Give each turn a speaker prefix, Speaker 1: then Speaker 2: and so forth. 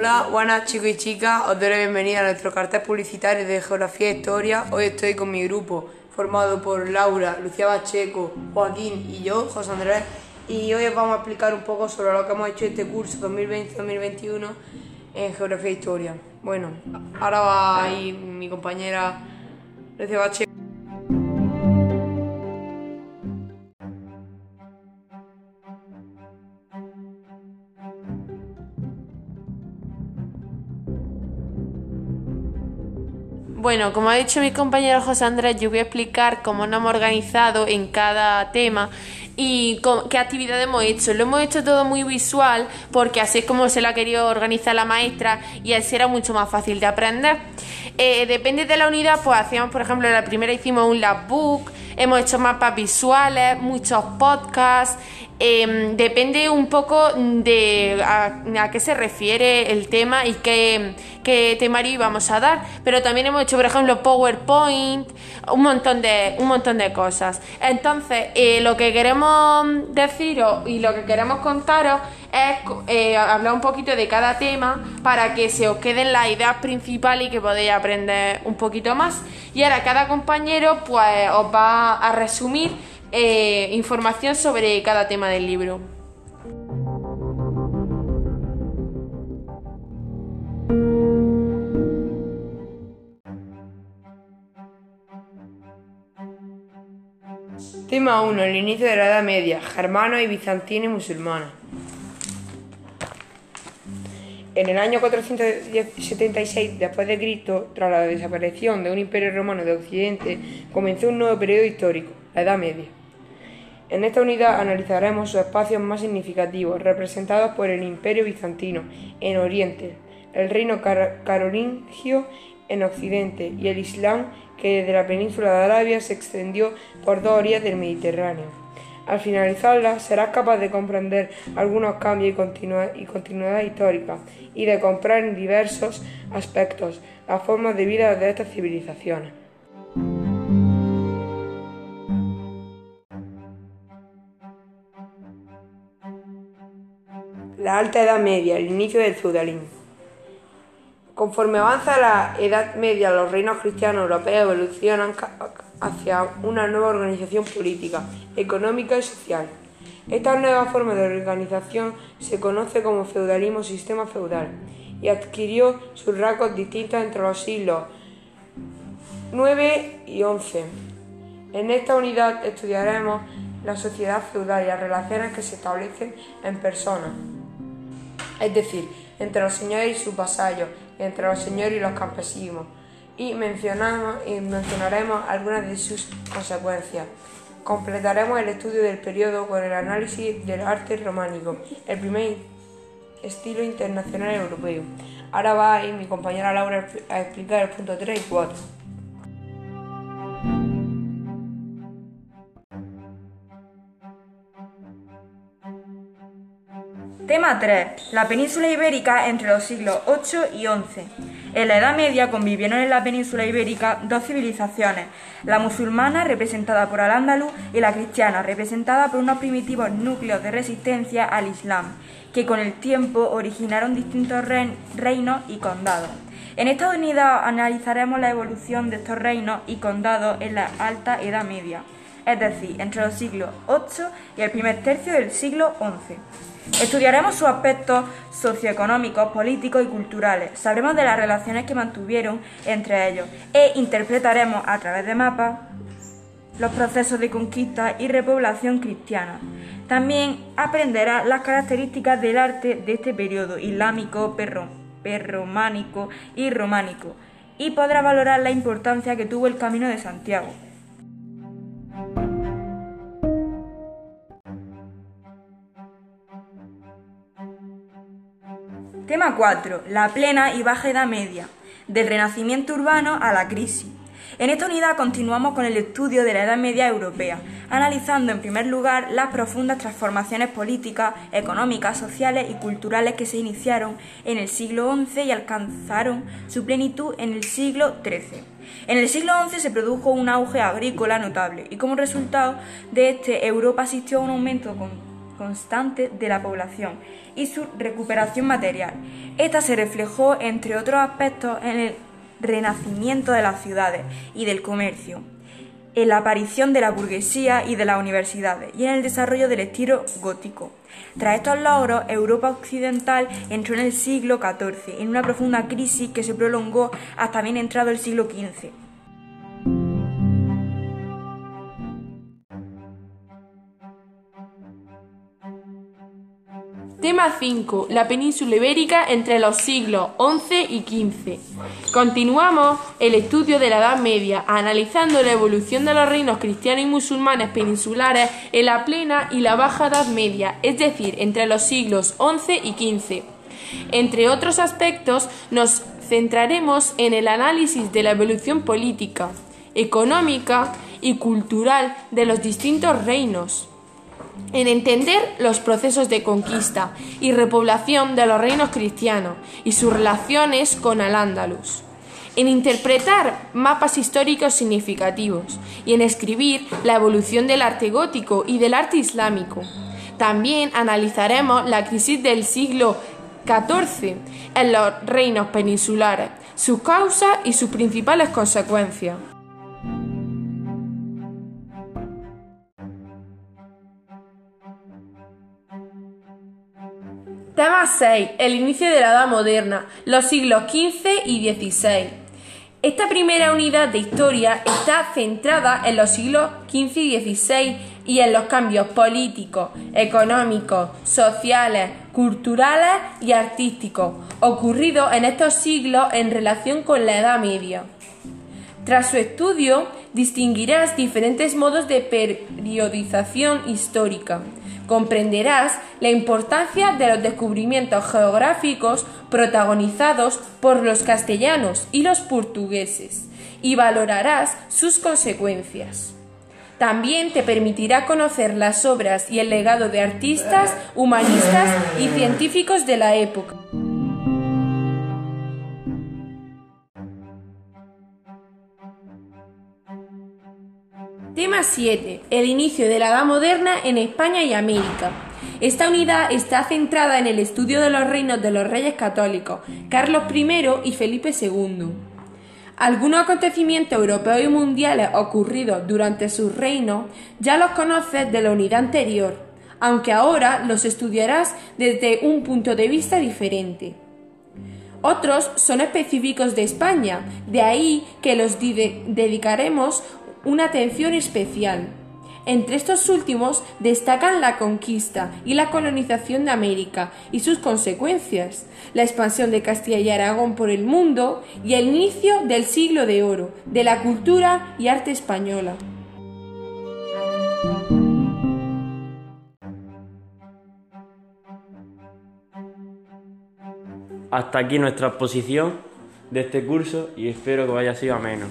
Speaker 1: Hola, buenas chicos y chicas, os doy la bienvenida a nuestro cartel publicitario de Geografía e Historia. Hoy estoy con mi grupo, formado por Laura, Lucía Bacheco, Joaquín y yo, José Andrés, y hoy os vamos a explicar un poco sobre lo que hemos hecho este curso 2020-2021 en Geografía e Historia. Bueno, ahora va ahí mi compañera Lucía Bacheco.
Speaker 2: Bueno, como ha dicho mi compañero José Andrés, yo voy a explicar cómo nos hemos organizado en cada tema y qué actividades hemos hecho. Lo hemos hecho todo muy visual porque así es como se lo ha querido organizar la maestra y así era mucho más fácil de aprender. Eh, depende de la unidad, pues hacíamos, por ejemplo, en la primera hicimos un lab book, hemos hecho mapas visuales, muchos podcasts. Em, depende un poco de a, qué se refiere el tema y qué, qué temario íbamos a dar. Pero también hemos hecho, por ejemplo, PowerPoint, un montón de, un montón de cosas. Entonces, eh, lo que queremos deciros y lo que queremos contaros es eh, hablar un poquito de cada tema para que se os queden las ideas principales y que podáis aprender un poquito más. Y ahora cada compañero pues os va a resumir eh, información sobre cada tema del libro.
Speaker 1: Tema 1. El inicio de la Edad Media, germano y bizantino y musulmana. En el año 476 después de Cristo, tras la desaparición de un imperio romano de Occidente, comenzó un nuevo periodo histórico, la Edad Media. En esta unidad analizaremos sus espacios más significativos, representados por el Imperio Bizantino en Oriente, el Reino Carolingio en Occidente y el Islam que desde la península de Arabia se extendió por dos orillas del Mediterráneo. Al finalizarla, serás capaz de comprender algunos cambios y, continuidad histórica y de comprar en diversos aspectos las formas de vida de estas civilizaciones. La Alta Edad Media, el inicio del feudalismo. Conforme avanza la Edad Media, los reinos cristianos europeos evolucionan hacia una nueva organización política, económica y social. Esta nueva forma de organización se conoce como feudalismo o sistema feudal y adquirió sus rasgos distintos entre los siglos IX y XI. En esta unidad estudiaremos la sociedad feudal y las relaciones que se establecen en personas es decir, entre los señores y sus vasallos, entre los señores y los campesinos, y, mencionamos, y mencionaremos algunas de sus consecuencias. Completaremos el estudio del periodo con el análisis del arte románico, el primer estilo internacional europeo. Ahora va a mi compañera Laura a explicar el punto 3 y 4.
Speaker 3: Tema 3. La península ibérica entre los siglos 8 y 11. En la Edad Media convivieron en la península ibérica dos civilizaciones, la musulmana representada por al-Ándalus y la cristiana representada por unos primitivos núcleos de resistencia al Islam, que con el tiempo originaron distintos reinos y condados. En esta unidad analizaremos la evolución de estos reinos y condados en la Alta Edad Media, es decir, entre los siglos 8 y el primer tercio del siglo XI. Estudiaremos sus aspectos socioeconómicos, políticos y culturales. Sabremos de las relaciones que mantuvieron entre ellos e interpretaremos a través de mapas los procesos de conquista y repoblación cristiana. También aprenderá las características del arte de este periodo islámico, perrománico y románico y podrá valorar la importancia que tuvo el Camino de Santiago. Tema 4. La plena y baja edad media. Del renacimiento urbano a la crisis. En esta unidad continuamos con el estudio de la Edad Media Europea, analizando en primer lugar las profundas transformaciones políticas, económicas, sociales y culturales que se iniciaron en el siglo XI y alcanzaron su plenitud en el siglo XIII. En el siglo XI se produjo un auge agrícola notable y como resultado de este Europa asistió a un aumento con constante de la población y su recuperación material. Esta se reflejó, entre otros aspectos, en el renacimiento de las ciudades y del comercio, en la aparición de la burguesía y de las universidades y en el desarrollo del estilo gótico. Tras estos logros, Europa occidental entró en el siglo XIV en una profunda crisis que se prolongó hasta bien entrado el siglo XV.
Speaker 2: Tema 5. La península ibérica entre los siglos XI y XV. Continuamos el estudio de la Edad Media, analizando la evolución de los reinos cristianos y musulmanes peninsulares en la plena y la baja Edad Media, es decir, entre los siglos XI y XV. Entre otros aspectos, nos centraremos en el análisis de la evolución política, económica y cultural de los distintos reinos en entender los procesos de conquista y repoblación de los reinos cristianos y sus relaciones con Al-Ándalus, en interpretar mapas históricos significativos y en escribir la evolución del arte gótico y del arte islámico. También analizaremos la crisis del siglo XIV en los reinos peninsulares, sus causas y sus principales consecuencias. 6. El inicio de la Edad Moderna, los siglos XV y XVI. Esta primera unidad de historia está centrada en los siglos XV y XVI y en los cambios políticos, económicos, sociales, culturales y artísticos ocurridos en estos siglos en relación con la Edad Media. Tras su estudio, distinguirás diferentes modos de periodización histórica, comprenderás la importancia de los descubrimientos geográficos protagonizados por los castellanos y los portugueses y valorarás sus consecuencias. También te permitirá conocer las obras y el legado de artistas, humanistas y científicos de la época. Tema 7. El inicio de la Edad Moderna en España y América. Esta unidad está centrada en el estudio de los reinos de los reyes católicos, Carlos I y Felipe II. Algunos acontecimientos europeos y mundiales ocurridos durante su reino ya los conoces de la unidad anterior, aunque ahora los estudiarás desde un punto de vista diferente. Otros son específicos de España, de ahí que los dedicaremos una atención especial. Entre estos últimos destacan la conquista y la colonización de América y sus consecuencias, la expansión de Castilla y Aragón por el mundo y el inicio del siglo de oro de la cultura y arte española.
Speaker 4: Hasta aquí nuestra exposición de este curso y espero que vaya sido ameno.